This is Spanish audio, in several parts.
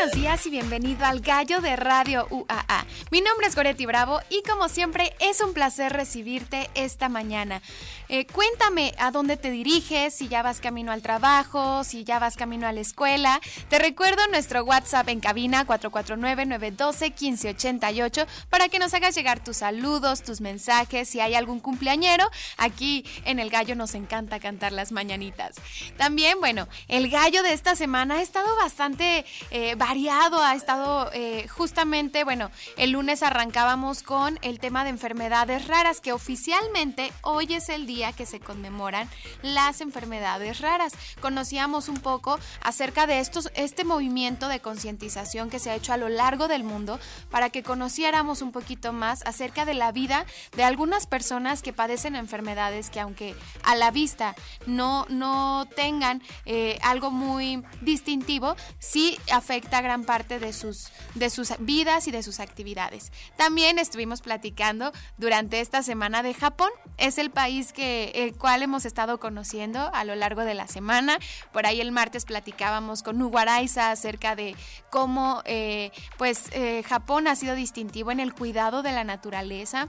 Buenos días y bienvenido al Gallo de Radio UAA. Mi nombre es Goretti Bravo y como siempre es un placer recibirte esta mañana. Eh, cuéntame a dónde te diriges, si ya vas camino al trabajo, si ya vas camino a la escuela. Te recuerdo nuestro WhatsApp en cabina 449-912-1588 para que nos hagas llegar tus saludos, tus mensajes, si hay algún cumpleañero. Aquí en El Gallo nos encanta cantar las mañanitas. También, bueno, el gallo de esta semana ha estado bastante eh, variado, ha estado eh, justamente, bueno, el lunes arrancábamos con el tema de enfermedades raras, que oficialmente hoy es el día que se conmemoran las enfermedades raras. Conocíamos un poco acerca de estos, este movimiento de concientización que se ha hecho a lo largo del mundo para que conociéramos un poquito más acerca de la vida de algunas personas que padecen enfermedades que aunque a la vista no, no tengan eh, algo muy distintivo, sí afecta gran parte de sus, de sus vidas y de sus actividades. También estuvimos platicando durante esta semana de Japón. Es el país que el cual hemos estado conociendo a lo largo de la semana. Por ahí el martes platicábamos con Hugo acerca de cómo eh, pues eh, Japón ha sido distintivo en el cuidado de la naturaleza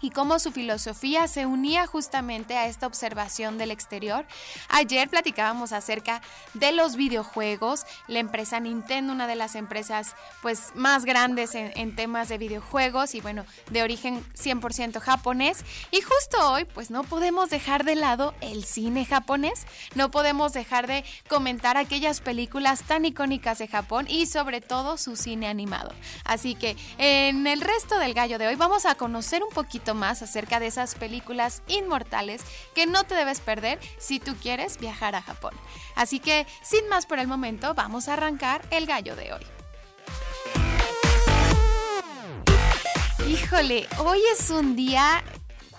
y cómo su filosofía se unía justamente a esta observación del exterior. Ayer platicábamos acerca de los videojuegos, la empresa Nintendo, una de las empresas pues más grandes en, temas de videojuegos y bueno, de origen 100% japonés. Y justo hoy pues no podemos dejar de lado el cine japonés, no podemos dejar de comentar aquellas películas tan icónicas de Japón y sobre todo su cine animado. Así que en el resto del gallo de hoy vamos a conocer un poquito más acerca de esas películas inmortales que no te debes perder si tú quieres viajar a Japón. Así que, sin más por el momento, vamos a arrancar el gallo de hoy. Híjole, hoy es un día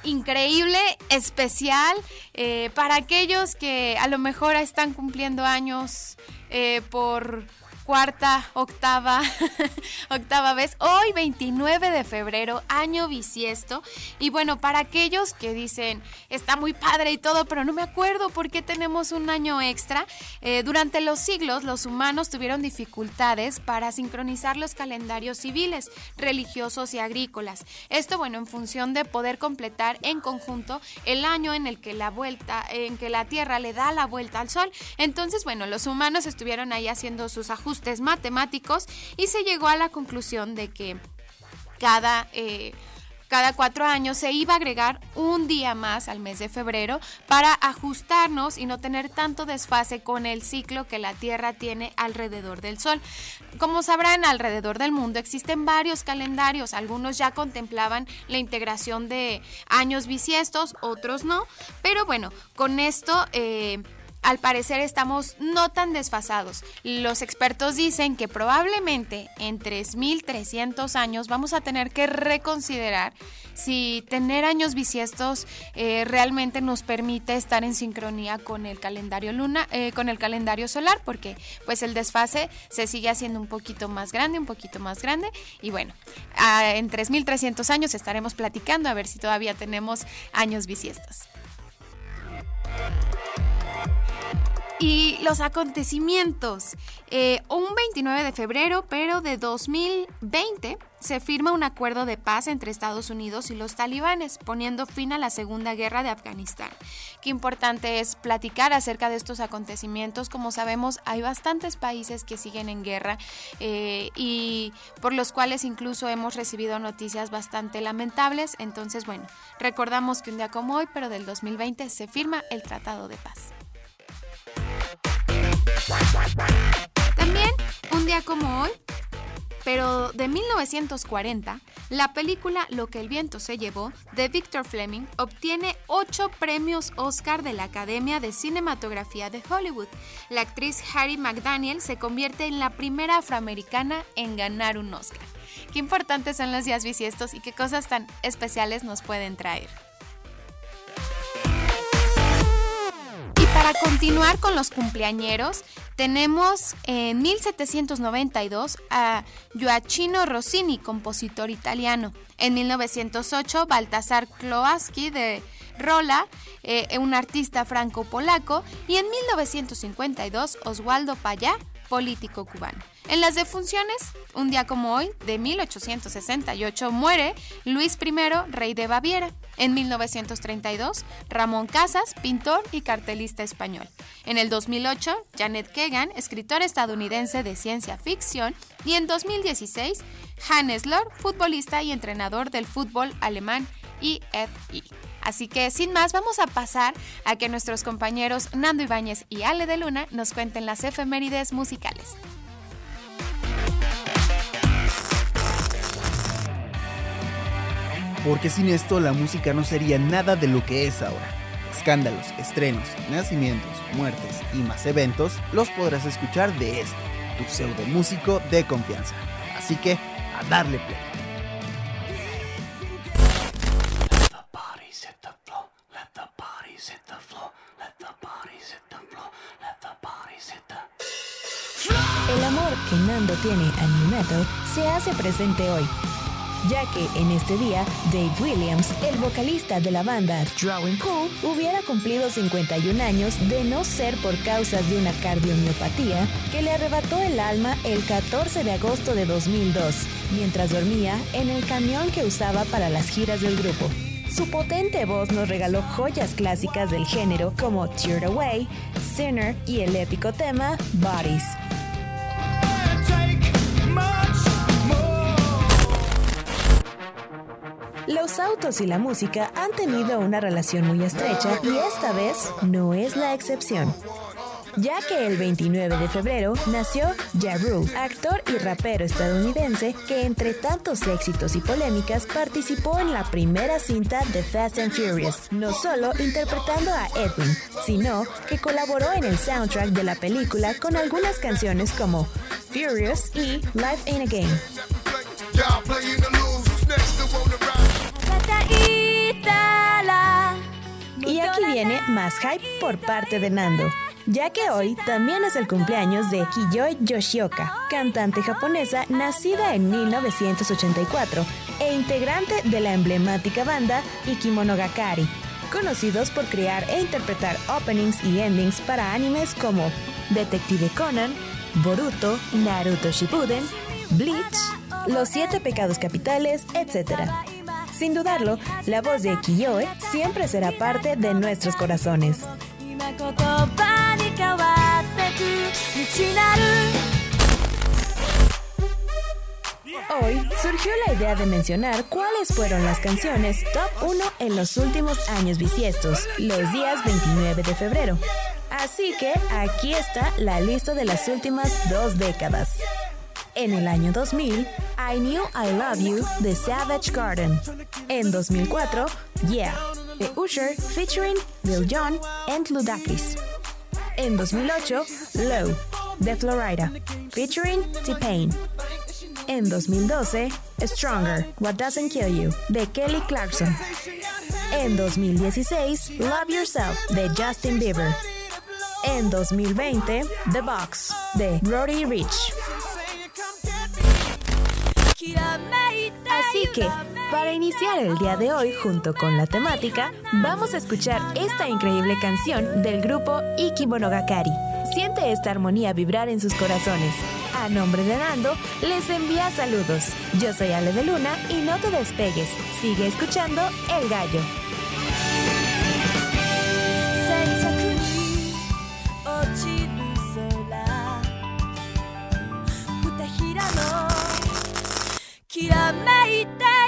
increíble, especial, eh, para aquellos que a lo mejor están cumpliendo años eh, por cuarta, octava, octava vez. Hoy 29 de febrero, año bisiesto. Y bueno, para aquellos que dicen, está muy padre y todo, pero no me acuerdo por qué tenemos un año extra, eh, durante los siglos los humanos tuvieron dificultades para sincronizar los calendarios civiles, religiosos y agrícolas. Esto, bueno, en función de poder completar en conjunto el año en el que la vuelta, en que la Tierra le da la vuelta al Sol. Entonces, bueno, los humanos estuvieron ahí haciendo sus ajustes matemáticos y se llegó a la conclusión de que cada... Eh, cada cuatro años se iba a agregar un día más al mes de febrero para ajustarnos y no tener tanto desfase con el ciclo que la Tierra tiene alrededor del Sol. Como sabrán, alrededor del mundo existen varios calendarios, algunos ya contemplaban la integración de años bisiestos, otros no, pero bueno, con esto... Eh, al parecer estamos no tan desfasados. Los expertos dicen que probablemente en 3.300 años vamos a tener que reconsiderar si tener años bisiestos eh, realmente nos permite estar en sincronía con el calendario luna, eh, con el calendario solar, porque pues el desfase se sigue haciendo un poquito más grande, un poquito más grande. Y bueno, en 3.300 años estaremos platicando a ver si todavía tenemos años bisiestos. Y los acontecimientos. Eh, un 29 de febrero, pero de 2020, se firma un acuerdo de paz entre Estados Unidos y los talibanes, poniendo fin a la Segunda Guerra de Afganistán. Qué importante es platicar acerca de estos acontecimientos. Como sabemos, hay bastantes países que siguen en guerra eh, y por los cuales incluso hemos recibido noticias bastante lamentables. Entonces, bueno, recordamos que un día como hoy, pero del 2020, se firma el Tratado de Paz. También, un día como hoy, pero de 1940, la película Lo que el viento se llevó de Victor Fleming obtiene ocho premios Oscar de la Academia de Cinematografía de Hollywood. La actriz Harry McDaniel se convierte en la primera afroamericana en ganar un Oscar. Qué importantes son los días bisiestos y qué cosas tan especiales nos pueden traer. Para continuar con los cumpleañeros, tenemos en 1792 a Gioacchino Rossini, compositor italiano. En 1908, Baltasar Kloaski de Rola, eh, un artista franco-polaco. Y en 1952, Oswaldo Payá, político cubano. En las defunciones, un día como hoy, de 1868, muere Luis I, rey de Baviera. En 1932, Ramón Casas, pintor y cartelista español. En el 2008, Janet Kegan, escritora estadounidense de ciencia ficción. Y en 2016, Hannes Lord, futbolista y entrenador del fútbol alemán IFI. Así que sin más, vamos a pasar a que nuestros compañeros Nando Ibáñez y Ale de Luna nos cuenten las efemérides musicales. Porque sin esto la música no sería nada de lo que es ahora. Escándalos, estrenos, nacimientos, muertes y más eventos los podrás escuchar de este, tu pseudo músico de confianza. Así que, a darle play. El amor que Nando tiene a New Metal se hace presente hoy, ya que en este día Dave Williams, el vocalista de la banda Drawing Pool, hubiera cumplido 51 años de no ser por causas de una cardiomiopatía que le arrebató el alma el 14 de agosto de 2002, mientras dormía en el camión que usaba para las giras del grupo. Su potente voz nos regaló joyas clásicas del género como Teared Away, Sinner y el épico tema Bodies. Los autos y la música han tenido una relación muy estrecha y esta vez no es la excepción. Ya que el 29 de febrero nació Ja Rule, actor y rapero estadounidense que entre tantos éxitos y polémicas participó en la primera cinta de Fast and Furious, no solo interpretando a Edwin, sino que colaboró en el soundtrack de la película con algunas canciones como Furious y Life Ain't a Game. Viene más hype por parte de Nando, ya que hoy también es el cumpleaños de Kiyoi Yoshioka, cantante japonesa nacida en 1984 e integrante de la emblemática banda Ikimonogakari, conocidos por crear e interpretar openings y endings para animes como Detective Conan, Boruto, Naruto Shippuden, Bleach, Los Siete Pecados Capitales, etc. Sin dudarlo, la voz de Kiyoe siempre será parte de nuestros corazones. Hoy surgió la idea de mencionar cuáles fueron las canciones top 1 en los últimos años bisiestos, los días 29 de febrero. Así que aquí está la lista de las últimas dos décadas. En el año 2000, I Knew I Love You de Savage Garden. En 2004, Yeah, de Usher featuring Lil Jon and Ludacris. En 2008, Low, de Florida, featuring T-Pain. En 2012, Stronger, What Doesn't Kill You, de Kelly Clarkson. En 2016, Love Yourself, de Justin Bieber. En 2020, The Box, de Roddy Rich. Así que, para iniciar el día de hoy junto con la temática, vamos a escuchar esta increíble canción del grupo Ikibonogakari. Siente esta armonía vibrar en sus corazones. A nombre de Nando, les envía saludos. Yo soy Ale de Luna y no te despegues. Sigue escuchando El Gallo. めいて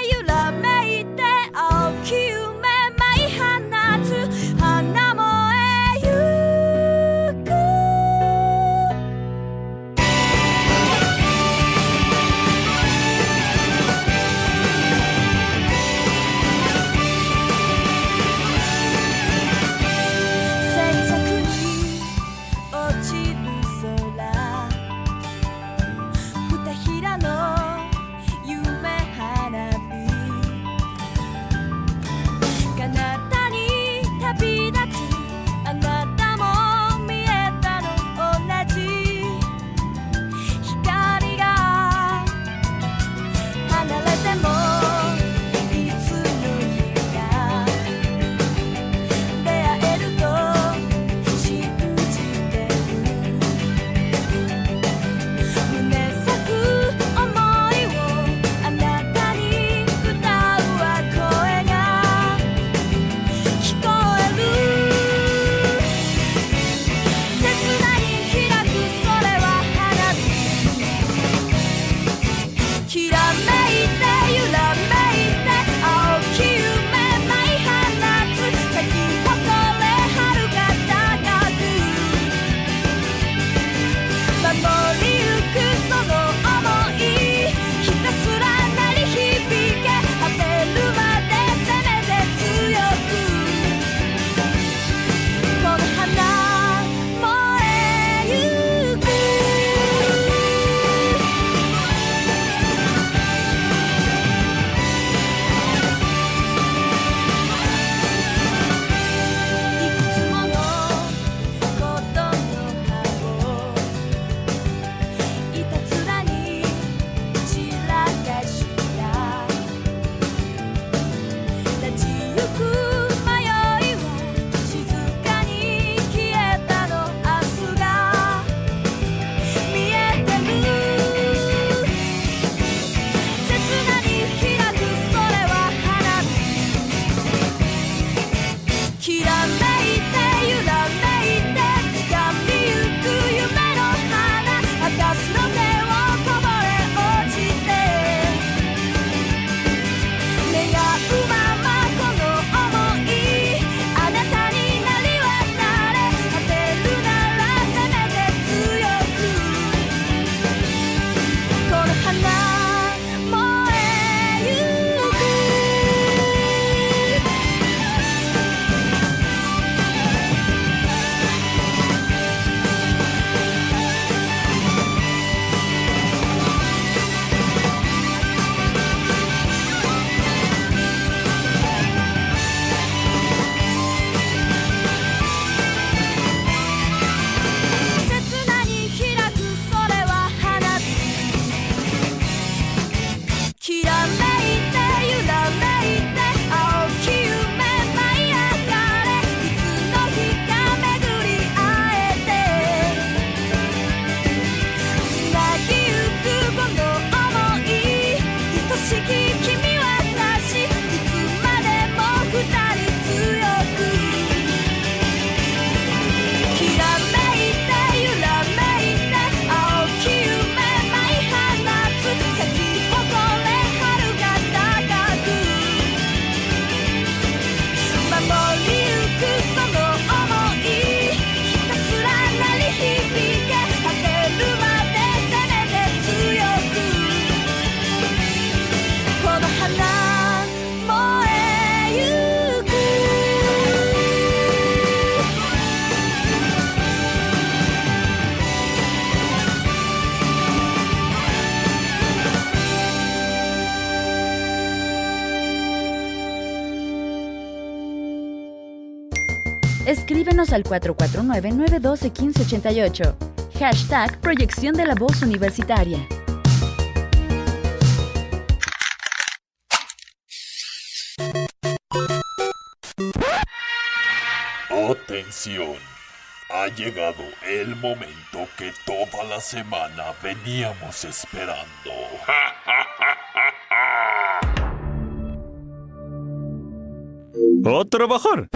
Escríbenos al 449-912-1588. Hashtag Proyección de la Voz Universitaria. Atención. Ha llegado el momento que toda la semana veníamos esperando. ¡A trabajar!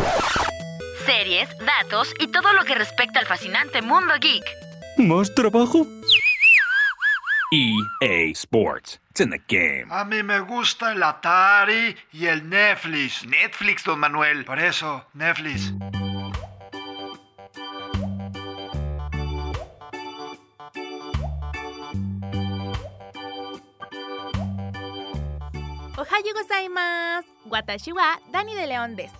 Series, datos y todo lo que respecta al fascinante mundo geek. ¿Más trabajo? EA Sports. It's in the game. A mí me gusta el Atari y el Netflix. Netflix, don Manuel. Por eso, Netflix. Ohayo gozaimasu. Watashi wa Dani de León des.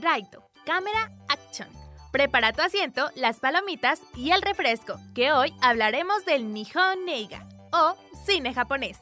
Raito, cámara, action. Prepara tu asiento, las palomitas y el refresco, que hoy hablaremos del Nihon Neiga, o cine japonés.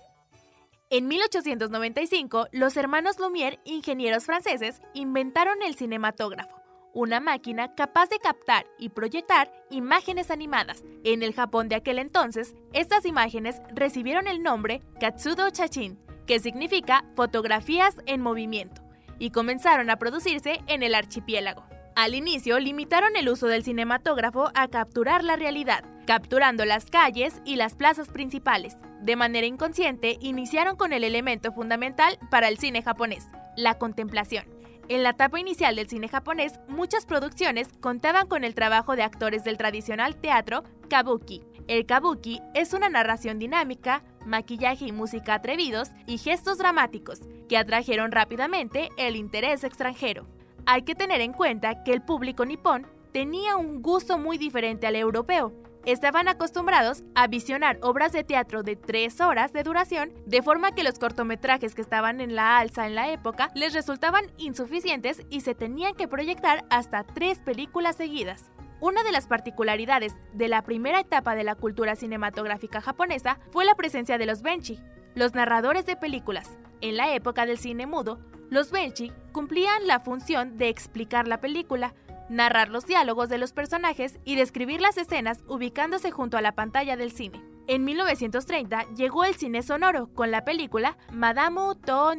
En 1895, los hermanos Lumière, ingenieros franceses, inventaron el cinematógrafo, una máquina capaz de captar y proyectar imágenes animadas. En el Japón de aquel entonces, estas imágenes recibieron el nombre Katsudo Chachin, que significa fotografías en movimiento, y comenzaron a producirse en el archipiélago. Al inicio limitaron el uso del cinematógrafo a capturar la realidad, capturando las calles y las plazas principales. De manera inconsciente, iniciaron con el elemento fundamental para el cine japonés, la contemplación. En la etapa inicial del cine japonés, muchas producciones contaban con el trabajo de actores del tradicional teatro kabuki. El kabuki es una narración dinámica, maquillaje y música atrevidos y gestos dramáticos que atrajeron rápidamente el interés extranjero. Hay que tener en cuenta que el público nipón tenía un gusto muy diferente al europeo. Estaban acostumbrados a visionar obras de teatro de tres horas de duración, de forma que los cortometrajes que estaban en la alza en la época les resultaban insuficientes y se tenían que proyectar hasta tres películas seguidas. Una de las particularidades de la primera etapa de la cultura cinematográfica japonesa fue la presencia de los benchi, los narradores de películas. En la época del cine mudo, los benchi cumplían la función de explicar la película, narrar los diálogos de los personajes y describir las escenas ubicándose junto a la pantalla del cine. En 1930 llegó el cine sonoro con la película Madamu to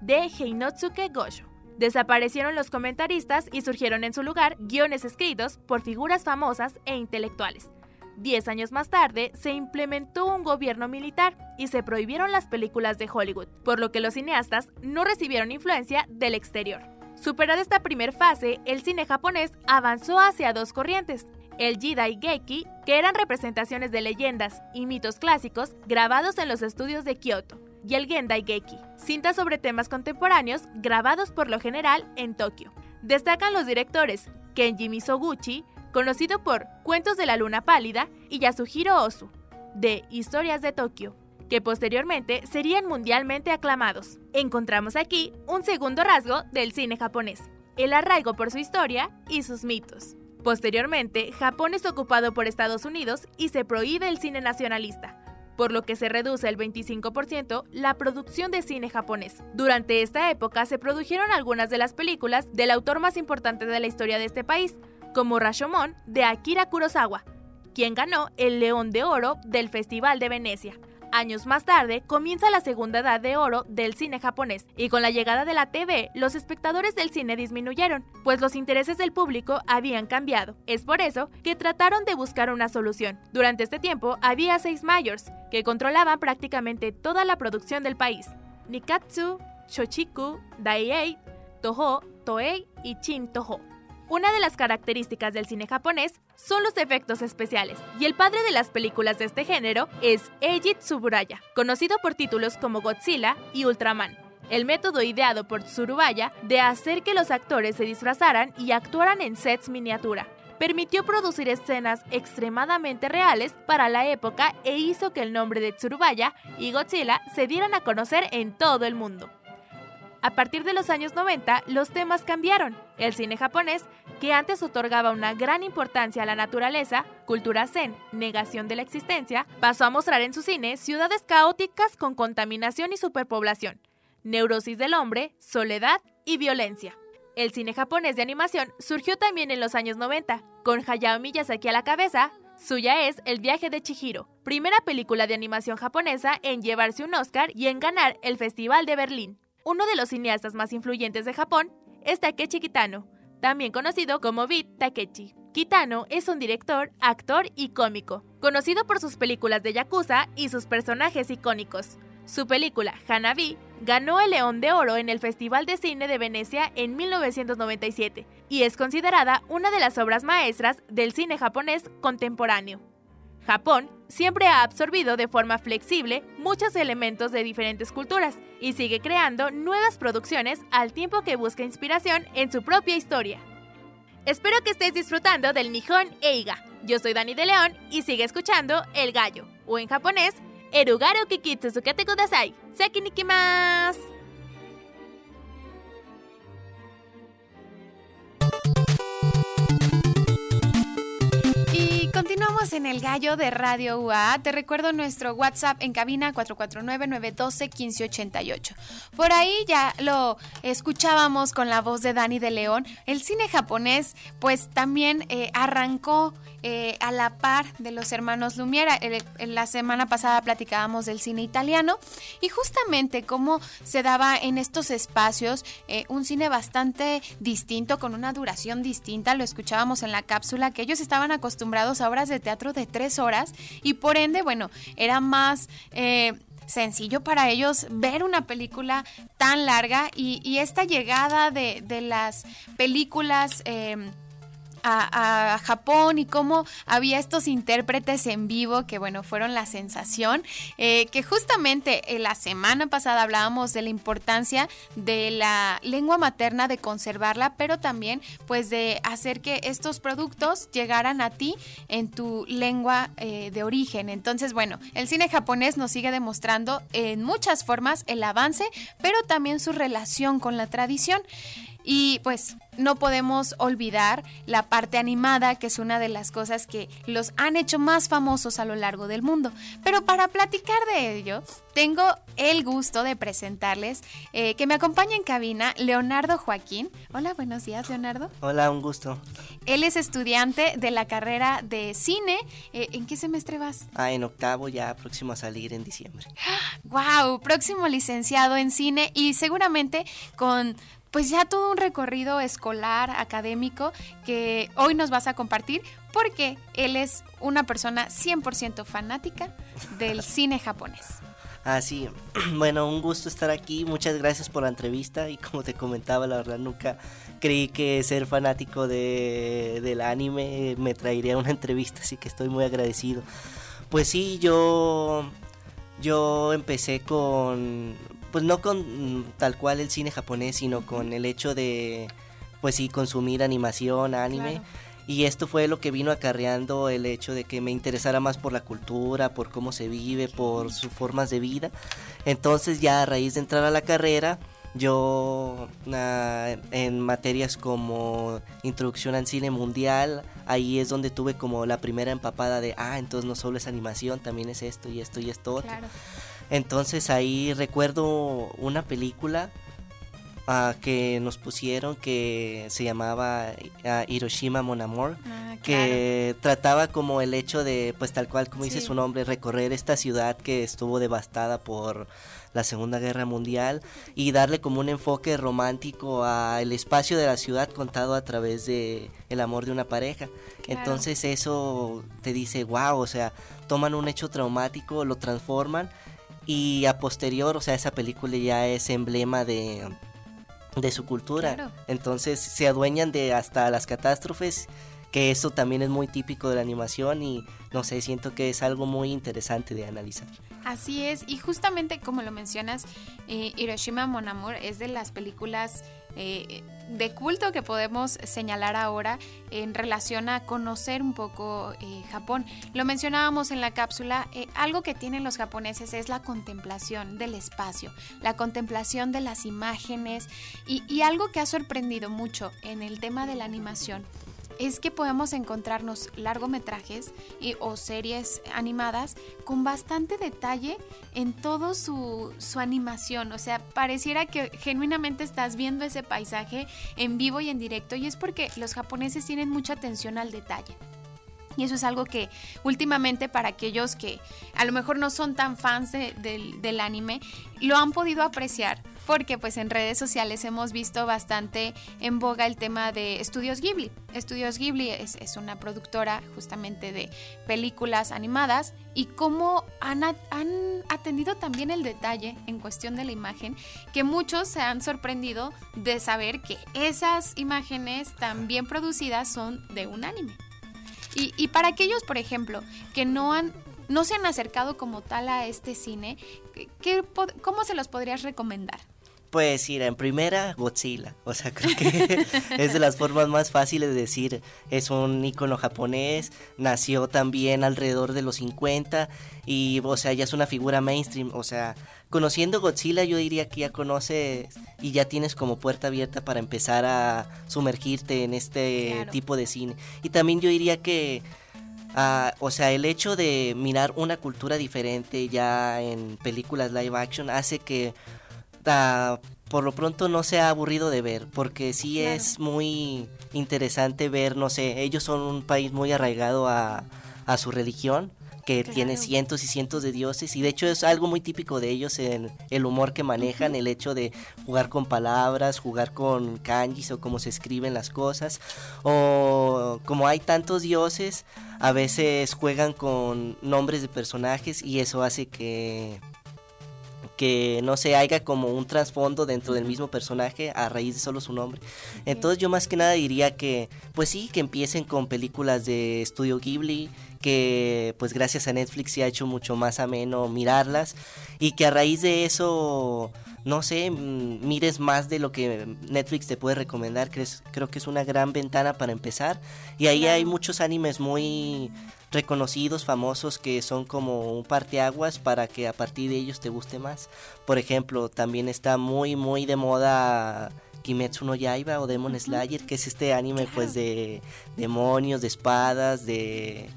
de Heinotsuke Gosho. Desaparecieron los comentaristas y surgieron en su lugar guiones escritos por figuras famosas e intelectuales. Diez años más tarde, se implementó un gobierno militar y se prohibieron las películas de Hollywood, por lo que los cineastas no recibieron influencia del exterior. Superada esta primera fase, el cine japonés avanzó hacia dos corrientes, el Jidai Geiki, que eran representaciones de leyendas y mitos clásicos grabados en los estudios de Kyoto, y el Gendai Geiki, cintas sobre temas contemporáneos grabados por lo general en Tokio. Destacan los directores Kenji Misoguchi, conocido por Cuentos de la Luna Pálida, y Yasuhiro Ozu, de Historias de Tokio, que posteriormente serían mundialmente aclamados. Encontramos aquí un segundo rasgo del cine japonés, el arraigo por su historia y sus mitos. Posteriormente, Japón es ocupado por Estados Unidos y se prohíbe el cine nacionalista, por lo que se reduce el 25% la producción de cine japonés. Durante esta época se produjeron algunas de las películas del autor más importante de la historia de este país, como Rashomon de Akira Kurosawa, quien ganó el León de Oro del Festival de Venecia. Años más tarde comienza la segunda edad de oro del cine japonés y con la llegada de la TV los espectadores del cine disminuyeron, pues los intereses del público habían cambiado. Es por eso que trataron de buscar una solución. Durante este tiempo había seis mayors que controlaban prácticamente toda la producción del país. Nikatsu, Shochiku, Daiei, Toho, Toei y Shin Toho. Una de las características del cine japonés son los efectos especiales, y el padre de las películas de este género es Eiji Tsuburaya, conocido por títulos como Godzilla y Ultraman. El método ideado por Tsurubaya de hacer que los actores se disfrazaran y actuaran en sets miniatura permitió producir escenas extremadamente reales para la época e hizo que el nombre de Tsurubaya y Godzilla se dieran a conocer en todo el mundo. A partir de los años 90, los temas cambiaron. El cine japonés, que antes otorgaba una gran importancia a la naturaleza, cultura zen, negación de la existencia, pasó a mostrar en su cine ciudades caóticas con contaminación y superpoblación, neurosis del hombre, soledad y violencia. El cine japonés de animación surgió también en los años 90, con Hayao Miyazaki a la cabeza. Suya es El viaje de Chihiro, primera película de animación japonesa en llevarse un Oscar y en ganar el Festival de Berlín. Uno de los cineastas más influyentes de Japón es Takechi Kitano, también conocido como Beat Takechi. Kitano es un director, actor y cómico, conocido por sus películas de Yakuza y sus personajes icónicos. Su película Hanabi ganó el León de Oro en el Festival de Cine de Venecia en 1997 y es considerada una de las obras maestras del cine japonés contemporáneo. Japón siempre ha absorbido de forma flexible muchos elementos de diferentes culturas y sigue creando nuevas producciones al tiempo que busca inspiración en su propia historia. Espero que estés disfrutando del Nihon Eiga. Yo soy Dani de León y sigue escuchando El Gallo, o en japonés, Erugaru Kikitsu Kudasai. Saki continuamos en el gallo de Radio UA. Te recuerdo nuestro WhatsApp en cabina 449-912-1588. Por ahí ya lo escuchábamos con la voz de Dani de León. El cine japonés pues también eh, arrancó eh, a la par de los hermanos Lumiera. En la semana pasada platicábamos del cine italiano y justamente cómo se daba en estos espacios eh, un cine bastante distinto, con una duración distinta. Lo escuchábamos en la cápsula, que ellos estaban acostumbrados a obras de teatro de tres horas y por ende, bueno, era más... Eh, sencillo para ellos ver una película tan larga y, esta llegada de, las películas a, Japón y cómo había estos intérpretes en vivo que bueno fueron la sensación eh, que justamente la semana pasada hablábamos de la importancia de la lengua materna de conservarla pero también pues de hacer que estos productos llegaran a ti en tu lengua eh, de origen. Entonces bueno el cine japonés nos sigue demostrando en muchas formas el avance pero también su relación con la tradición y pues no podemos olvidar la parte animada, que es una de las cosas que los han hecho más famosos a lo largo del mundo. Pero para platicar de ello, tengo el gusto de presentarles eh, que me acompaña en cabina Leonardo Joaquín. Hola, buenos días, Leonardo. Hola, un gusto. Él es estudiante de la carrera de cine. Eh, ¿En qué semestre vas? Ah, en octavo, ya próximo a salir en diciembre. ¡Wow! Próximo licenciado en cine y seguramente con pues ya todo un recorrido escolar, académico, que hoy nos vas a compartir porque él es una persona 100% fanática del cine japonés. Ah, sí. Bueno, un gusto estar aquí. Muchas gracias por la entrevista. Y como te comentaba, la verdad nunca creí que ser fanático de, del anime me traería una entrevista, así que estoy muy agradecido. Pues sí, yo, yo empecé con pues no con tal cual el cine japonés, sino con el hecho de, pues sí, consumir animación, anime. Y esto fue lo que vino acarreando el hecho de que me interesara más por la cultura, por cómo se vive, por sus formas de vida. Entonces ya a raíz de entrar a la carrera, yo ah, en materias como introducción al cine mundial, ahí es donde tuve como la primera empapada de, ah, entonces no solo es animación, también es esto y esto y esto otro. Entonces ahí recuerdo una película ah, que nos pusieron que se llamaba ah, Hiroshima Mon Amour, ah, que trataba como el hecho de, pues tal cual como dice su nombre, recorrer esta ciudad que estuvo devastada por la Segunda Guerra Mundial y darle como un enfoque romántico al espacio de la ciudad contado a través de el amor de una pareja. Entonces eso te dice, wow, o sea, toman un hecho traumático, lo transforman y a posterior, o sea, esa película ya es emblema de, de su cultura. Entonces se adueñan de hasta las catástrofes, que eso también es muy típico de la animación y no sé, siento que es algo muy interesante de analizar. Así es, y justamente como lo mencionas, eh, Hiroshima Mon Amour es de las películas eh, de culto que podemos señalar ahora en relación a conocer un poco eh, Japón. Lo mencionábamos en la cápsula, eh, algo que tienen los japoneses es la contemplación del espacio, la contemplación de las imágenes y, algo que ha sorprendido mucho en el tema de la animación es que podemos encontrarnos largometrajes y, o series animadas con bastante detalle en todo su, su animación. O sea, pareciera que genuinamente estás viendo ese paisaje en vivo y en directo y es porque los japoneses tienen mucha atención al detalle. Y eso es algo que últimamente para aquellos que a lo mejor no son tan fans de- del, del anime, lo han podido apreciar. Porque pues en redes sociales hemos visto bastante en boga el tema de Estudios Ghibli. Estudios Ghibli es, es una productora justamente de películas animadas y cómo han, han atendido también el detalle en cuestión de la imagen, que muchos se han sorprendido de saber que esas imágenes tan bien producidas son de un anime. Y, y para aquellos, por ejemplo, que no han no se han acercado como tal a este cine, ¿qué- ¿cómo se los podrías recomendar? Pues mira, en primera, Godzilla. O sea, creo que es de las formas más fáciles de decir. Es un icono japonés, nació también alrededor de los 50 y, o sea, ya es una figura mainstream. O sea, conociendo Godzilla yo diría que ya conoces y ya tienes como puerta abierta para empezar a sumergirte en este Claro. tipo de cine. Y también yo diría que Ah, o sea, el hecho de mirar una cultura diferente ya en películas live action hace que por lo pronto no sea aburrido de ver, porque sí Claro. es muy interesante ver, no sé, ellos son un país muy arraigado a, a su religión, que tiene cientos y cientos de dioses, y de hecho es algo muy típico de ellos en el humor que manejan, el hecho de jugar con palabras, jugar con kanjis o cómo se escriben las cosas, o como hay tantos dioses, a veces juegan con nombres de personajes y eso hace que que no se haya como un trasfondo dentro del mismo personaje a raíz de solo su nombre. Entonces yo más que nada diría que, pues sí, que empiecen con películas de estudio Ghibli, que pues gracias a Netflix se ha hecho mucho más ameno mirarlas y que a raíz de eso, no sé, mm, mires más de lo que Netflix te puede recomendar, creo que es una gran ventana para empezar. Y ahí hay muchos animes muy reconocidos, famosos, que son como un parteaguas para que a partir de ellos te guste más. Por ejemplo, también está muy, muy de moda Kimetsu no Yaiba o Demon Slayer, que es este anime pues de demonios, de espadas, de,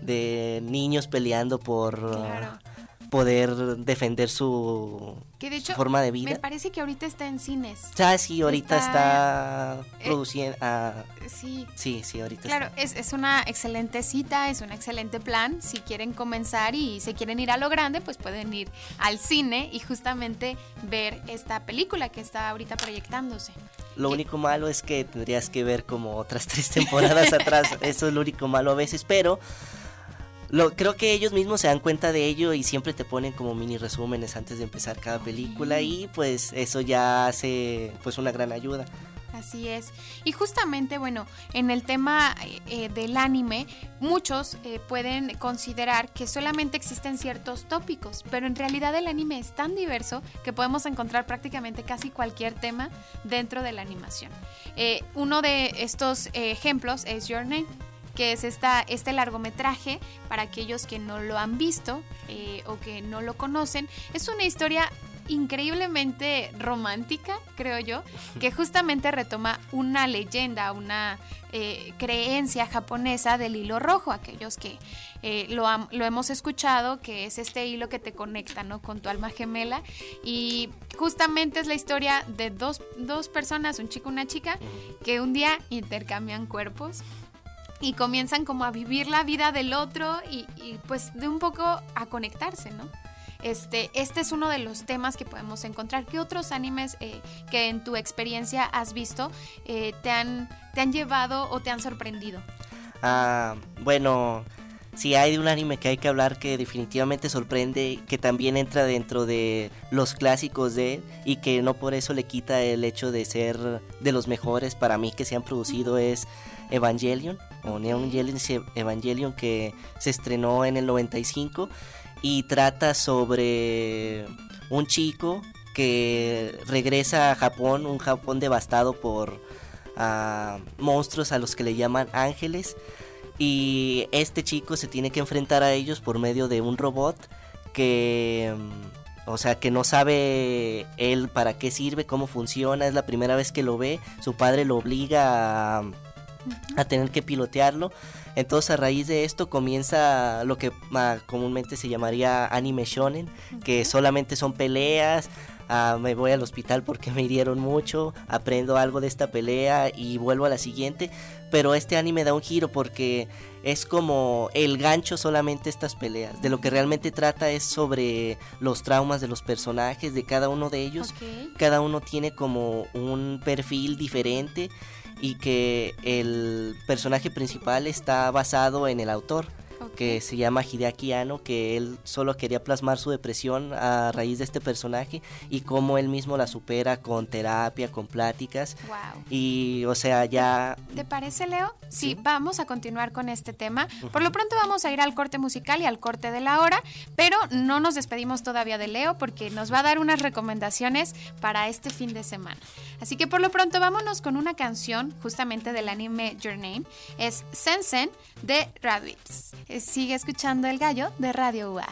de niños peleando por Claro. Poder defender su Que de hecho, forma de vida. me parece que ahorita está en cines. Ah, sí, ahorita está, eh, produciendo... ah, Sí. sí, sí, ahorita Claro, está. es, es una excelente cita, es un excelente plan. Si quieren comenzar y se quieren ir a lo grande, pues pueden ir al cine y justamente ver esta película que está ahorita proyectándose. Lo único malo es que tendrías que ver como otras tres temporadas atrás. Eso es lo único malo a veces, pero lo, creo que ellos mismos se dan cuenta de ello y siempre te ponen como mini resúmenes antes de empezar cada película y pues eso ya hace pues una gran ayuda. Así es. Y justamente, bueno, en el tema eh, del anime, muchos eh, pueden considerar que solamente existen ciertos tópicos, pero en realidad el anime es tan diverso que podemos encontrar prácticamente casi cualquier tema dentro de la animación. Eh, uno de estos eh, ejemplos es Your Name que es esta, este largometraje para aquellos que no lo han visto eh, o que no lo conocen. Es una historia increíblemente romántica, creo yo, que justamente retoma una leyenda, una eh, creencia japonesa del hilo rojo, aquellos que eh, lo, lo hemos escuchado, que es este hilo que te conecta ¿no? con tu alma gemela. Y justamente es la historia de dos, dos personas, un chico y una chica, que un día intercambian cuerpos y comienzan como a vivir la vida del otro y, y, pues de un poco a conectarse, ¿no? Este, este es uno de los temas que podemos encontrar. ¿Qué otros animes eh, que en tu experiencia has visto eh, te, han, te han llevado o te han sorprendido? Ah, bueno, si hay un anime que hay que hablar que definitivamente sorprende, que también entra dentro de los clásicos de él y que no por eso le quita el hecho de ser de los mejores para mí que se han producido es Evangelion o Neon Evangelion que se estrenó en el 95 y trata sobre un chico que regresa a Japón, un Japón devastado por ah, monstruos a los que le llaman ángeles. Y este chico se tiene que enfrentar a ellos por medio de un robot que mm, o sea que no sabe él para qué sirve cómo funciona es la primera vez que lo ve su padre lo obliga a, a tener que pilotearlo. Entonces a raíz de esto comienza lo que ah, comúnmente se llamaría anime shonen, que solamente son peleas, ah, me voy al hospital porque me hirieron mucho, aprendo algo de esta pelea y vuelvo a la siguiente, pero este anime da un giro porque es como el gancho solamente estas peleas, de lo que realmente trata es sobre los traumas de los personajes, de cada uno de ellos, cada uno tiene como un perfil diferente y que el personaje principal está basado en el autor que se llama Hideaki Anno, que él solo quería plasmar su depresión a raíz de este personaje y cómo él mismo la supera con terapia, con pláticas Wow. y o sea, ya ¿Te parece, Leo? Sí, vamos a continuar con este tema. Por lo pronto vamos a ir al corte musical y al corte de la hora, pero no nos despedimos todavía de Leo porque nos va a dar unas recomendaciones para este fin de semana. Así que por lo pronto vámonos con una canción justamente del anime Your Name. Es Sensen de Radwimps. Eh, Sigue escuchando El Gallo de Radio UA.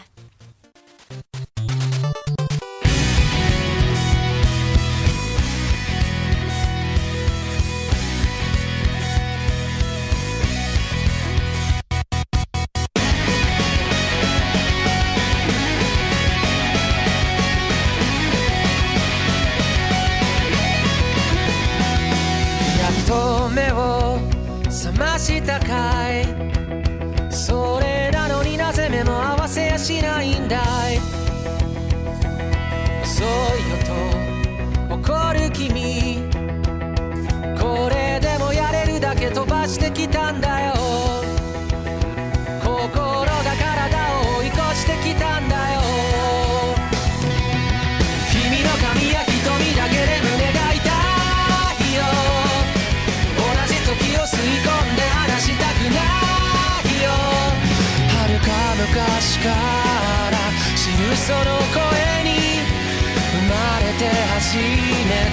て初め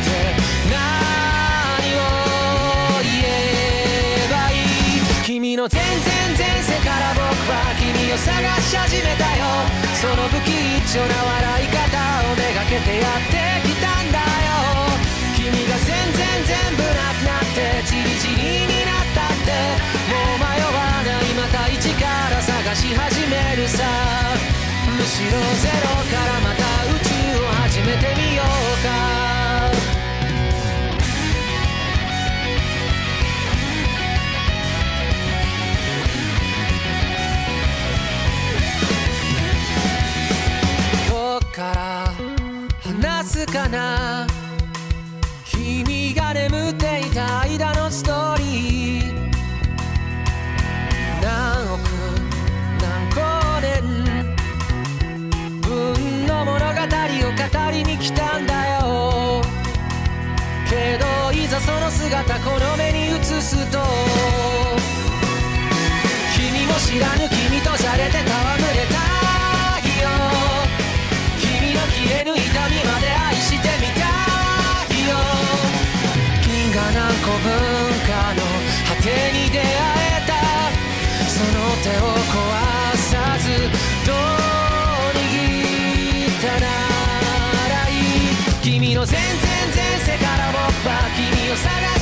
て何を言えばいい君の全然前世から僕は君を探し始めたよその不吉祥な笑い方をめがけてやってきたんだよ君が全然全部なくなってチリチリになったってもう迷わないまた一から探し始めるさむしろゼロからまた今日から話すかな。君が眠っていた間のストーリー。姿この目に映すと君も知らぬ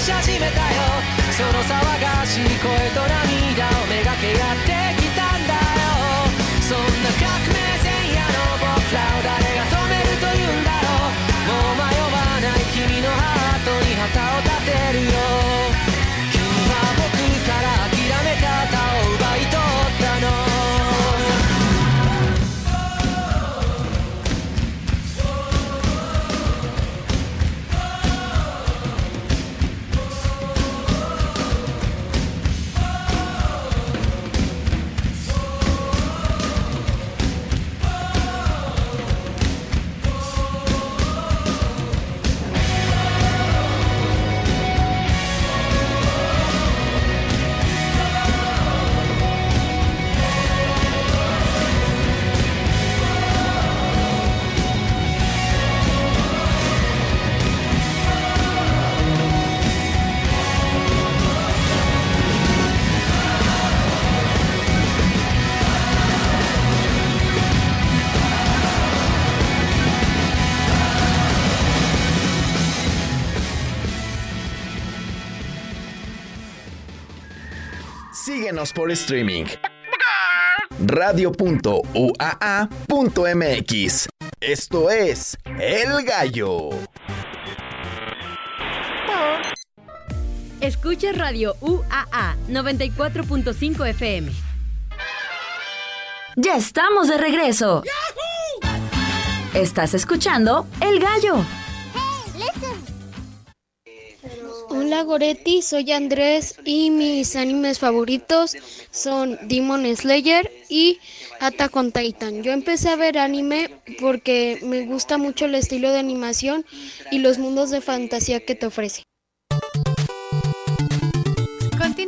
し始めたよ。その騒がしい声 Escúchanos por streaming. Radio.uaa.mx. Esto es El Gallo. Escucha Radio UAA 94.5 FM. Ya estamos de regreso. Estás escuchando El Gallo. Hola Goretti, soy Andrés y mis animes favoritos son Demon Slayer y Attack on Titan. Yo empecé a ver anime porque me gusta mucho el estilo de animación y los mundos de fantasía que te ofrece.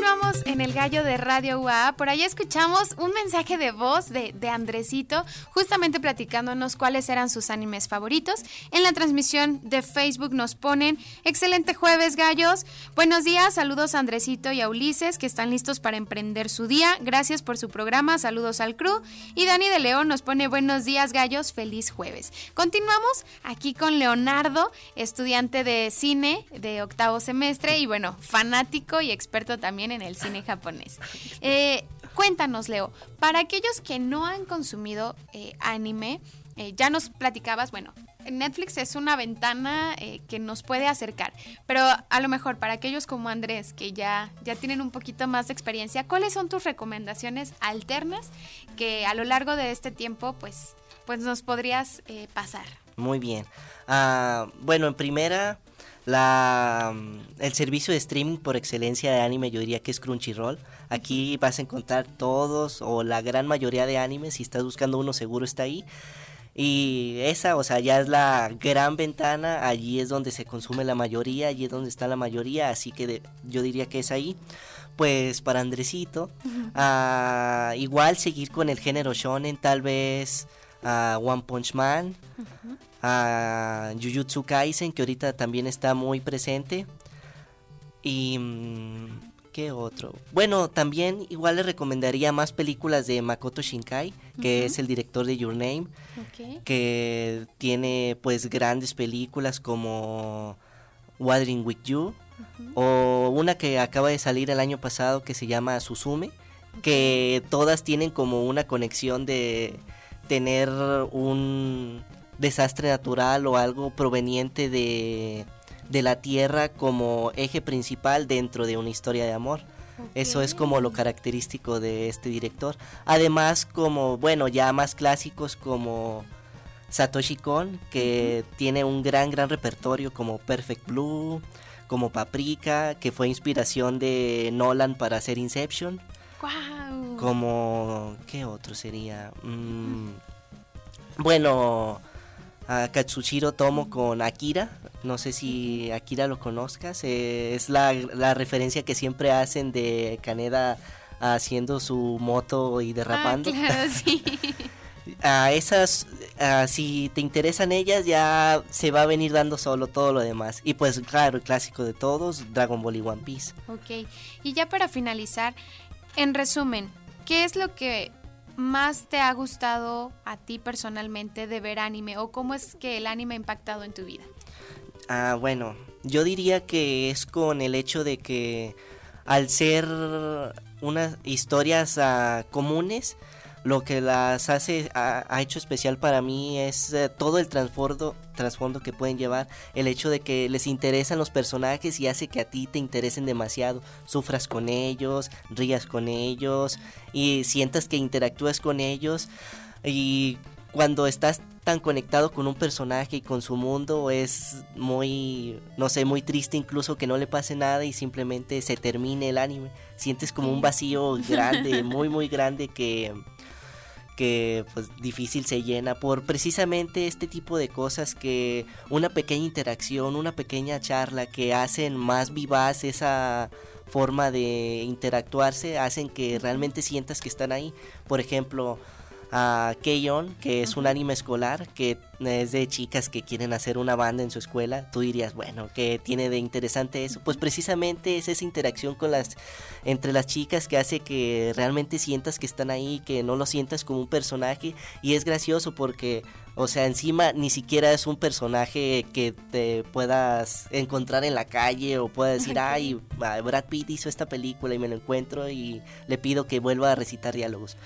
Continuamos en el gallo de Radio UA. Por ahí escuchamos un mensaje de voz de, de, Andresito, justamente platicándonos cuáles eran sus animes favoritos. En la transmisión de Facebook nos ponen, excelente jueves gallos. Buenos días, saludos a Andresito y a Ulises que están listos para emprender su día. Gracias por su programa, saludos al crew. Y Dani de León nos pone buenos días gallos, feliz jueves. Continuamos aquí con Leonardo, estudiante de cine de octavo semestre y bueno, fanático y experto también en el cine japonés. Eh, cuéntanos, Leo, para aquellos que no han consumido eh, anime, eh, ya nos platicabas, bueno, Netflix es una ventana que nos puede acercar, pero a lo mejor para aquellos como Andrés que ya, ya tienen un poquito más de experiencia, ¿cuáles son tus recomendaciones alternas que a lo largo de este tiempo pues, pues nos podrías pasar? Muy bien. Uh, bueno, en primera, la, el servicio de streaming por excelencia de anime yo diría que es Crunchyroll. Aquí vas a encontrar todos o la gran mayoría de animes. Si estás buscando uno seguro está ahí. Y esa, o sea, ya es la gran ventana. Allí es donde se consume la mayoría. Allí es donde está la mayoría. Así que de, yo diría que es ahí. Pues para Andresito, uh uh, igual seguir con el género shonen, tal vez uh, One Punch Man. Uh -huh a Jujutsu Kaisen, que ahorita también está muy presente. Y. ¿Qué otro? Bueno, también igual le recomendaría más películas de Makoto Shinkai, que uh -huh. es el director de Your Name, okay. que tiene pues grandes películas como Wuthering with You, uh -huh. o una que acaba de salir el año pasado que se llama Suzume, okay. que todas tienen como una conexión de tener un desastre natural o algo proveniente de, de, la tierra como eje principal dentro de una historia de amor. Okay. Eso es como lo característico de este director. Además, como, bueno, ya más clásicos como Satoshi Kon, que uh -huh. tiene un gran, gran repertorio como Perfect Blue, como Paprika, que fue inspiración de Nolan para hacer Inception. Wow. Como, ¿qué otro sería? Mm, bueno, a Katsushiro Tomo con Akira. No sé si Akira lo conozcas. Eh, es la, la, referencia que siempre hacen de Kaneda haciendo su moto y derrapando. Ah, claro, sí. a esas, a, si te interesan ellas, ya se va a venir dando solo todo lo demás. Y pues, claro, el clásico de todos, Dragon Ball y One Piece. Ok. Y ya para finalizar, en resumen, ¿qué es lo que más te ha gustado a ti personalmente de ver anime o cómo es que el anime ha impactado en tu vida? Ah, bueno, yo diría que es con el hecho de que al ser unas historias uh, comunes, lo que las hace ha, ha, hecho especial para mí es uh, todo el trasfondo trasfondo que pueden llevar. El hecho de que les interesan los personajes y hace que a ti te interesen demasiado. Sufras con ellos rías con ellos y sientas que interactúas con ellos. Y cuando estás tan conectado con un personaje y con su mundo es muy no sé muy triste incluso que no le pase nada y simplemente se termine el anime. Sientes como un vacío grande muy muy grande que que pues difícil se llena por precisamente este tipo de cosas que una pequeña interacción, una pequeña charla que hacen más vivaz esa forma de interactuarse, hacen que realmente sientas que están ahí. Por ejemplo, a Keion, que es un anime escolar que es de chicas que quieren hacer una banda en su escuela, tú dirías, bueno, ¿qué tiene de interesante eso? Pues precisamente es esa interacción con las entre las chicas que hace que realmente sientas que están ahí, que no lo sientas como un personaje. Y es gracioso porque o sea, encima ni siquiera es un personaje que te puedas encontrar en la calle o puedas decir, ay, Brad Pitt hizo esta película y me lo encuentro y le pido que vuelva a recitar diálogos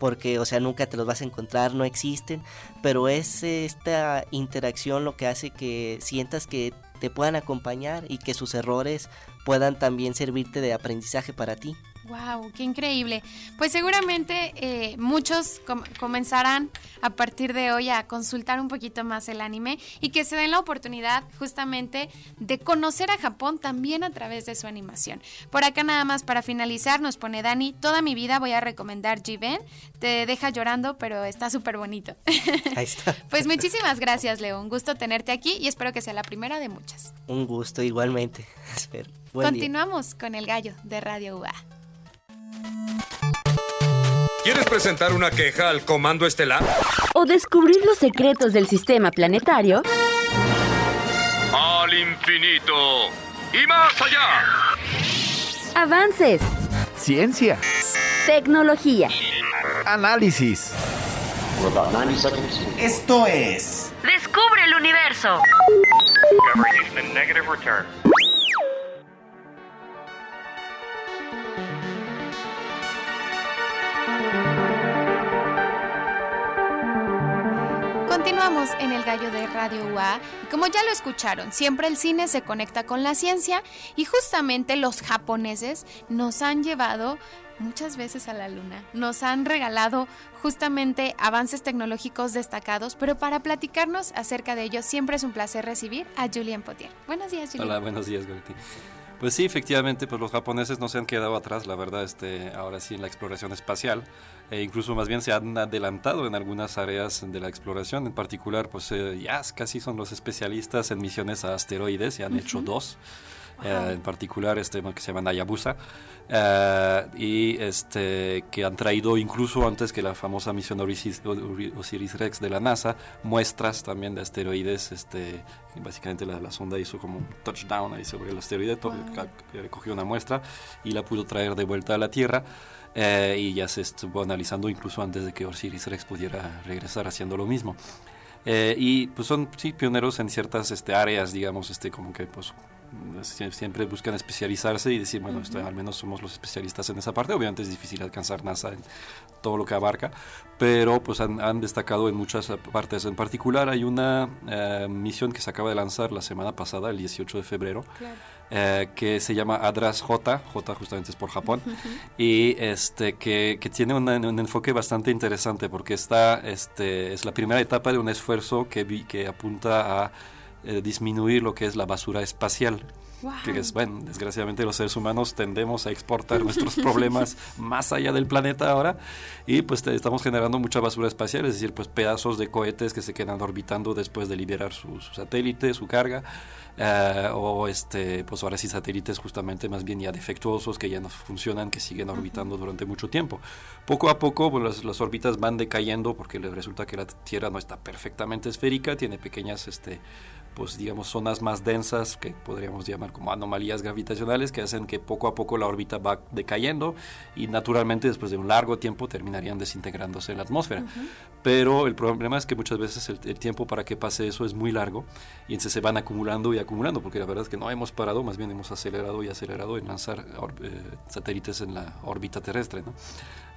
porque, o sea, nunca te los vas a encontrar, no existen, pero es esta interacción lo que hace que sientas que te puedan acompañar y que sus errores puedan también servirte de aprendizaje para ti. ¡Wow! ¡Qué increíble! Pues seguramente eh, muchos comenzarán a partir de hoy a consultar un poquito más el anime y que se den la oportunidad justamente de conocer a Japón también a través de su animación. Por acá nada más para finalizar nos pone Dani, toda mi vida voy a recomendar Jiven, te deja llorando pero está súper bonito. Ahí está. pues muchísimas gracias Leo, un gusto tenerte aquí y espero que sea la primera de muchas. Un gusto igualmente, espero. Continuamos con el gallo de Radio UA. ¿Quieres presentar una queja al Comando Estelar? ¿O descubrir los secretos del sistema planetario? Al infinito y más allá. Avances. Ciencia. Tecnología. Análisis. Esto es... Descubre el universo. Continuamos en el gallo de Radio UA y como ya lo escucharon, siempre el cine se conecta con la ciencia y justamente los japoneses nos han llevado muchas veces a la luna, nos han regalado justamente avances tecnológicos destacados, pero para platicarnos acerca de ellos siempre es un placer recibir a Julien Potier. Buenos días, Julien. Hola, buenos días, Gorti. Pues sí, efectivamente, pues los japoneses no se han quedado atrás, la verdad, este, ahora sí en la exploración espacial, e incluso más bien se han adelantado en algunas áreas de la exploración, en particular, pues eh, ya casi son los especialistas en misiones a asteroides, y han hecho dos, eh, en particular este que se llama Hayabusa, eh, y este, que han traído incluso antes que la famosa misión Osiris, Rex de la NASA, muestras también de asteroides. Este, básicamente la, la sonda hizo como un touchdown ahí sobre el asteroide, cogió una muestra y la pudo traer de vuelta a la Tierra. Eh, y ya se estuvo analizando incluso antes de que Osiris Rex pudiera regresar haciendo lo mismo. Eh, y pues son sí, pioneros en ciertas este, áreas, digamos, este, como que pues siempre buscan especializarse y decir, bueno, esto, al menos somos los especialistas en esa parte. Obviamente es difícil alcanzar NASA en todo lo que abarca, pero pues han, destacado en muchas partes. En particular hay una eh, misión que se acaba de lanzar la semana pasada, el 18 de febrero, eh, que se llama ADRAS J, J justamente es por Japón, y este, que, que tiene un enfoque bastante interesante porque esta este, es la primera etapa de un esfuerzo que, que apunta a eh, disminuir lo que es la basura espacial. Que es, bueno, desgraciadamente los seres humanos tendemos a exportar nuestros problemas más allá del planeta ahora y pues estamos generando mucha basura espacial, es decir, pues pedazos de cohetes que se quedan orbitando después de liberar su, su satélite, su carga. Eh, o este, pues ahora sí satélites justamente más bien ya defectuosos que ya no funcionan, que siguen orbitando durante mucho tiempo. Poco a poco pues, las, las, órbitas van decayendo porque resulta que la Tierra no está perfectamente esférica, tiene pequeñas este, pues digamos zonas más densas que podríamos llamar como anomalías gravitacionales que hacen que poco a poco la órbita va decayendo y naturalmente después de un largo tiempo terminarían desintegrándose en la atmósfera. Pero el problema es que muchas veces el, tiempo para que pase eso es muy largo y entonces se van acumulando y acumulando porque la verdad es que no hemos parado, más bien hemos acelerado y acelerado en lanzar eh, satélites en la órbita terrestre. ¿no?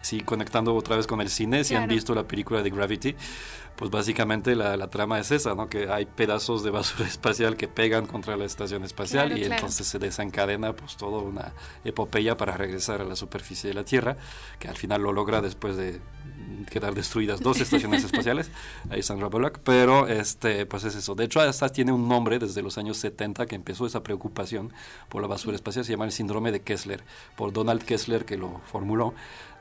Sí, conectando otra vez con el cine, si han visto la película de Gravity, pues básicamente la, la, trama es esa, ¿no? Que hay pedazos de basura espacial que pegan contra la estación espacial y entonces se desencadena pues toda una epopeya para regresar a la superficie de la Tierra, que al final lo logra después de quedar destruidas dos estaciones espaciales, ahí Sandra Bullock, pero este, pues es eso. De hecho, hasta tiene un nombre desde los años 70 que empezó esa preocupación por la basura espacial, se llama el síndrome de Kessler, por Donald Kessler que lo formuló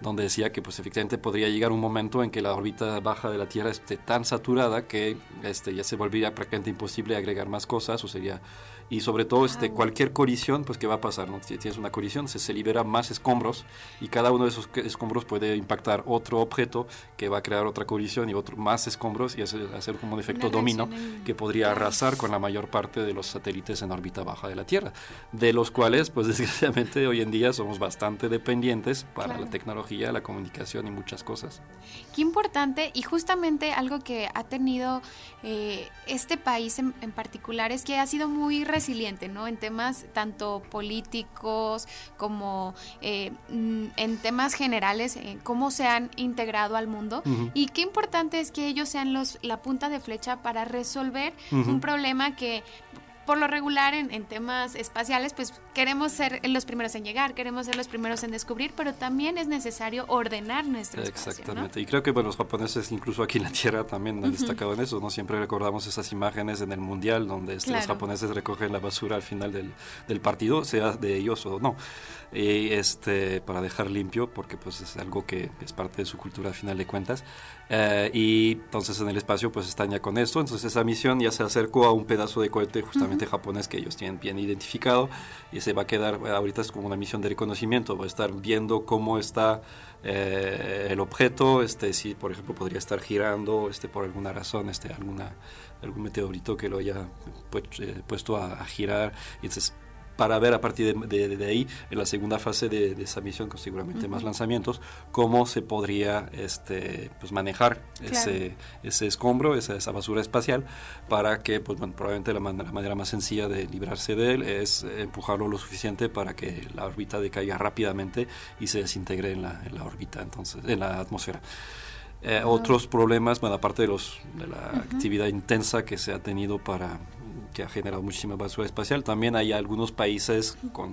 donde decía que pues efectivamente podría llegar un momento en que la órbita baja de la Tierra esté tan saturada que este, ya se volvería prácticamente imposible agregar más cosas o sería y sobre todo este cualquier colisión pues qué va a pasar ¿no? si tienes una colisión se, se libera más escombros y cada uno de esos escombros puede impactar otro objeto que va a crear otra colisión y otro más escombros y hacer, hacer como un efecto Una en- que podría arrasar con la mayor parte de los satélites en órbita baja de la Tierra de los cuales pues desgraciadamente hoy en día somos bastante dependientes para Claro. la tecnología la comunicación y muchas cosas Qué importante y justamente algo que ha tenido eh, este país en, en particular es que ha sido muy resiliente, ¿no? En temas tanto políticos como eh, mm, en temas generales, en cómo se han integrado al mundo. Y qué importante es que ellos sean los, la punta de flecha para resolver un problema que por lo regular en, en temas espaciales, pues queremos ser los primeros en llegar, queremos ser los primeros en descubrir, pero también es necesario ordenar nuestro espacio, ¿no? Exactamente. Y creo que bueno, los japoneses, incluso aquí en la Tierra, también han Ujú. destacado en eso. ¿no? Siempre recordamos esas imágenes en el Mundial donde este, los Claro. japoneses recogen la basura al final del, del partido, sea de ellos o no. Y este, para dejar limpio, porque pues es algo que es parte de su cultura a final de cuentas. Eh, y entonces en el espacio pues están ya con esto. Entonces esa misión ya se acercó a un pedazo de cohete justamente japonés que ellos tienen bien identificado y se va a quedar, ahorita es como una misión de reconocimiento, va a estar viendo cómo está eh, el objeto, este, si por ejemplo podría estar girando este, por alguna razón, este, alguna, algún meteorito que lo haya pues, eh, puesto a, a girar. Y entonces para ver a partir de, de- de ahí, en la segunda fase de, de esa misión, con seguramente más Ujú. lanzamientos, cómo se podría este, pues manejar Claro. ese, ese escombro, esa, esa basura espacial, para que pues, bueno, probablemente la, man- la manera más sencilla de librarse de él es empujarlo lo suficiente para que la órbita decaiga rápidamente y se desintegre en la, en la órbita, entonces, en la atmósfera. Eh, Otros problemas, bueno, aparte de, los, de la Ujú. actividad intensa que se ha tenido para que ha generado muchísima basura espacial, también hay algunos países con,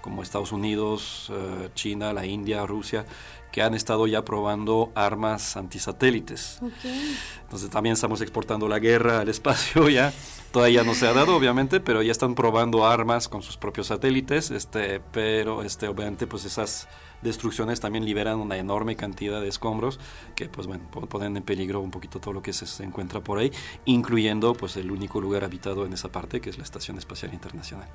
como Estados Unidos, eh, China, la India, Rusia, que han estado ya probando armas antisatélites. Entonces también estamos exportando la guerra al espacio ya. Todavía no se ha dado, obviamente, pero ya están probando armas con sus propios satélites, este, pero este, obviamente pues esas destrucciones también liberan una enorme cantidad de escombros que pues bueno, po- ponen en peligro un poquito todo lo que se, se encuentra por ahí, incluyendo pues el único lugar habitado en esa parte que es la Estación Espacial Internacional.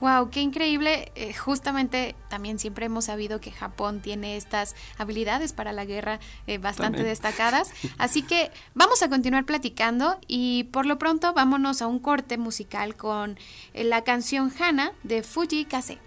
Wow, qué increíble. Eh, justamente también siempre hemos sabido que Japón tiene estas habilidades para la guerra eh, bastante También. destacadas. Así que vamos a continuar platicando y por lo pronto vámonos a un corte musical con eh, la canción Hana de Fuji Kase.「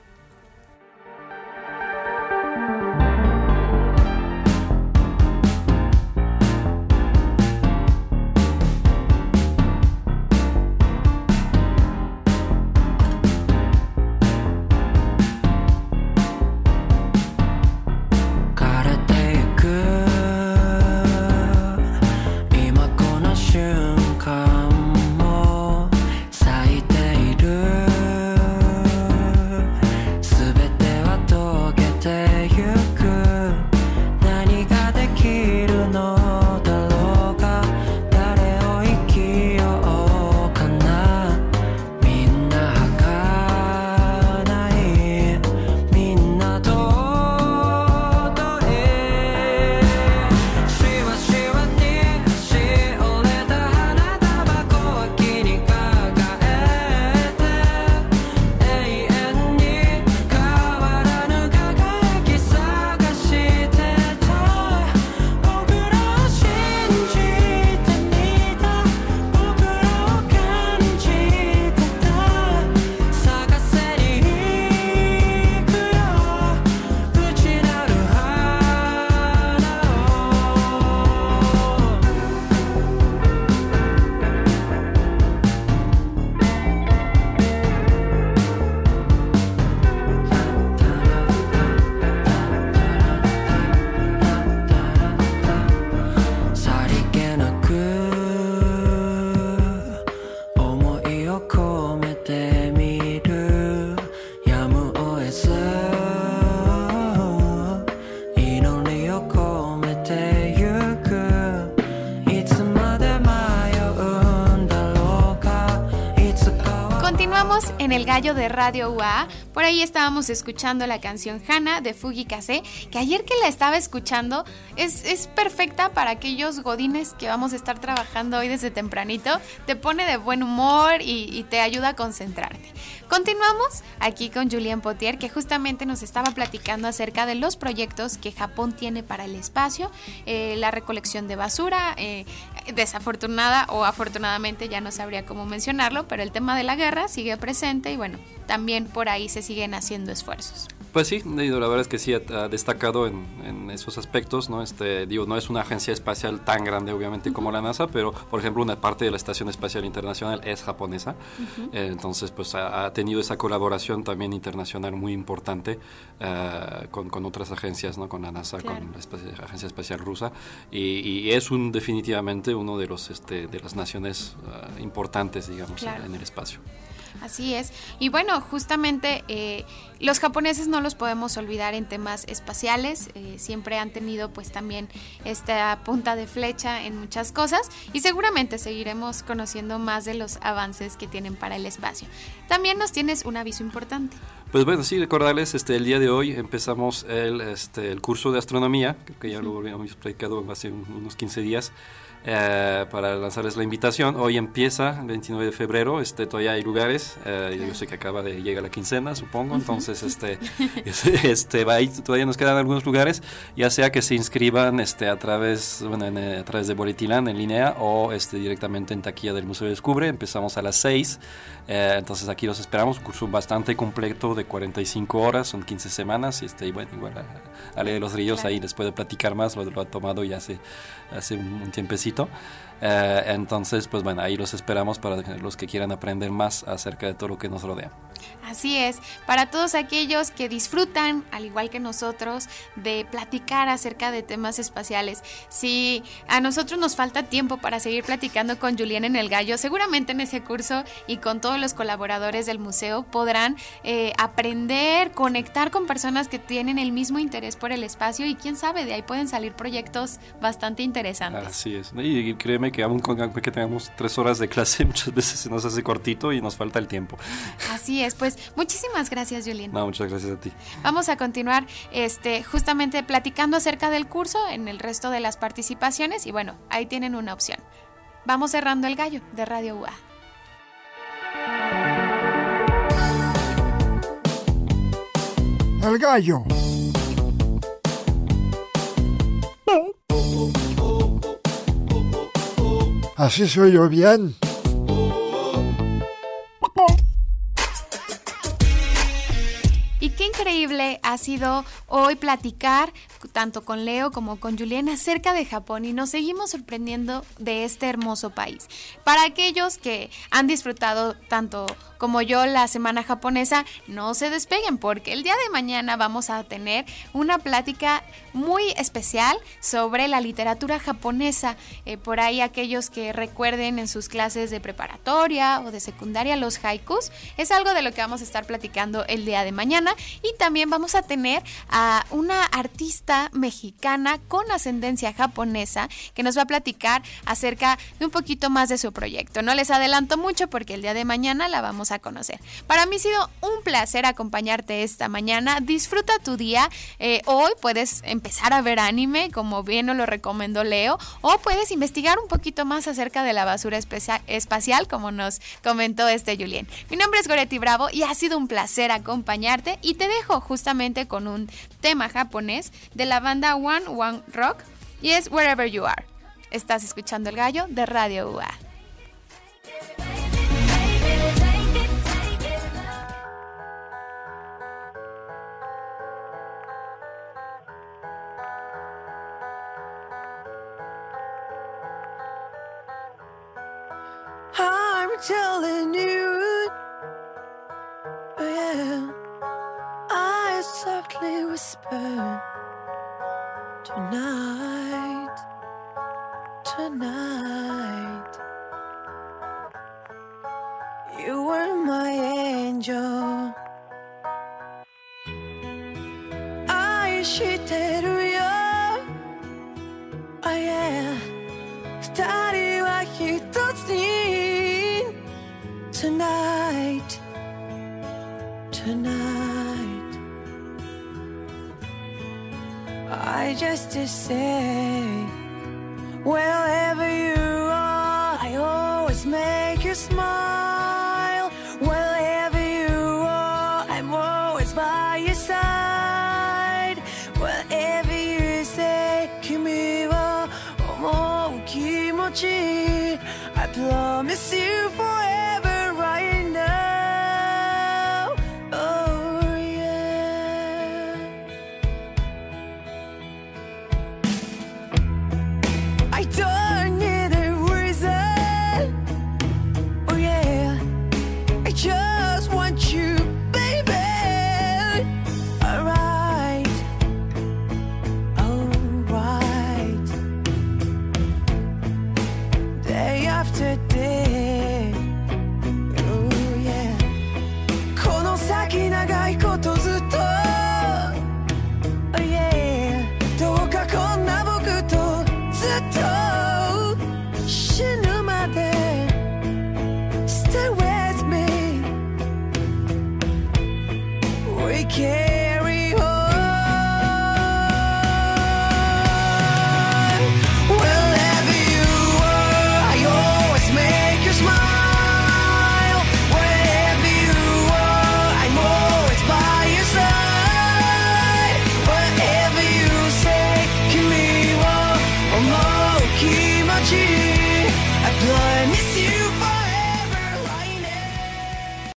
Continuamos en el gallo de Radio UA. Por ahí estábamos escuchando la canción Hana de Fugi Kase, que ayer que la estaba escuchando es, es perfecta para aquellos godines que vamos a estar trabajando hoy desde tempranito. Te pone de buen humor y, y te ayuda a concentrarte. Continuamos aquí con Julien Potier, que justamente nos estaba platicando acerca de los proyectos que Japón tiene para el espacio, eh, la recolección de basura, eh, desafortunada o afortunadamente ya no sabría cómo mencionarlo, pero el tema de la guerra sigue presente y bueno, también por ahí se siguen haciendo esfuerzos. Pues sí, la verdad es que sí ha, destacado en, en, esos aspectos, ¿no? Este, digo, no es una agencia espacial tan grande obviamente como la NASA, pero por ejemplo una parte de la Estación Espacial Internacional es japonesa, uh -huh. eh, entonces pues ha, ha, tenido esa colaboración también internacional muy importante uh, con, con, otras agencias, ¿no? Con la NASA, claro. con la Agencia Espacial Rusa, y, y, es un definitivamente uno de los este, de las naciones uh, importantes, digamos, claro. en, en el espacio. Así es. Y bueno, justamente eh, los japoneses no los podemos olvidar en temas espaciales. Eh, siempre han tenido pues también esta punta de flecha en muchas cosas y seguramente seguiremos conociendo más de los avances que tienen para el espacio. También nos tienes un aviso importante. Pues bueno, sí, recordarles, este, el día de hoy empezamos el, este, el curso de astronomía, que ya lo habíamos platicado hace unos 15 días. Eh, para lanzarles la invitación. Hoy empieza, el 29 de febrero, este, todavía hay lugares, eh, yo sé que acaba de llegar la quincena, supongo, entonces este, este, va ahí, todavía nos quedan algunos lugares, ya sea que se inscriban este, a, través, bueno, en, a través de Boletilán en línea o este, directamente en taquilla del Museo Descubre, empezamos a las 6, eh, entonces aquí los esperamos, un curso bastante completo de 45 horas, son 15 semanas, y, este, y bueno, igual a, Ale de los Ríos claro. ahí les puede platicar más, lo, lo ha tomado ya hace, hace un tiempecito. 人 Eh, entonces, pues bueno, ahí los esperamos para los que quieran aprender más acerca de todo lo que nos rodea. Así es, para todos aquellos que disfrutan, al igual que nosotros, de platicar acerca de temas espaciales. Si a nosotros nos falta tiempo para seguir platicando con Julián en el Gallo, seguramente en ese curso y con todos los colaboradores del museo podrán eh, aprender, conectar con personas que tienen el mismo interés por el espacio y quién sabe, de ahí pueden salir proyectos bastante interesantes. Así es, y créeme que aún con que tengamos tres horas de clase, muchas veces se nos hace cortito y nos falta el tiempo. Así es, pues muchísimas gracias, Julián. No, muchas gracias a ti. Vamos a continuar este, justamente platicando acerca del curso en el resto de las participaciones y bueno, ahí tienen una opción. Vamos cerrando el gallo de Radio UA. El gallo. Así soy yo bien. Y qué increíble ha sido hoy platicar tanto con Leo como con Julián acerca de Japón y nos seguimos sorprendiendo de este hermoso país. Para aquellos que han disfrutado tanto como yo la semana japonesa, no se despeguen porque el día de mañana vamos a tener una plática muy especial sobre la literatura japonesa. Eh, por ahí aquellos que recuerden en sus clases de preparatoria o de secundaria los haikus, es algo de lo que vamos a estar platicando el día de mañana y también vamos a tener a una artista mexicana con ascendencia japonesa que nos va a platicar acerca de un poquito más de su proyecto. No les adelanto mucho porque el día de mañana la vamos a conocer. Para mí ha sido un placer acompañarte esta mañana. Disfruta tu día. Eh, hoy puedes empezar a ver anime, como bien nos lo recomendó Leo, o puedes investigar un poquito más acerca de la basura espacial, como nos comentó este Julien. Mi nombre es Goretti Bravo y ha sido un placer acompañarte y te dejo justamente con un tema japonés de la banda One One Rock y es Wherever You Are. Estás escuchando el gallo de Radio UA. Oh I whisper tonight, tonight. You were my angel. I cheated you. Oh yeah. 二人は一つに Tonight tonight. I just to say, wherever you are, I always make you smile. Wherever you are, I'm always by your side. Wherever you say, Kimi omo kimochi, I promise.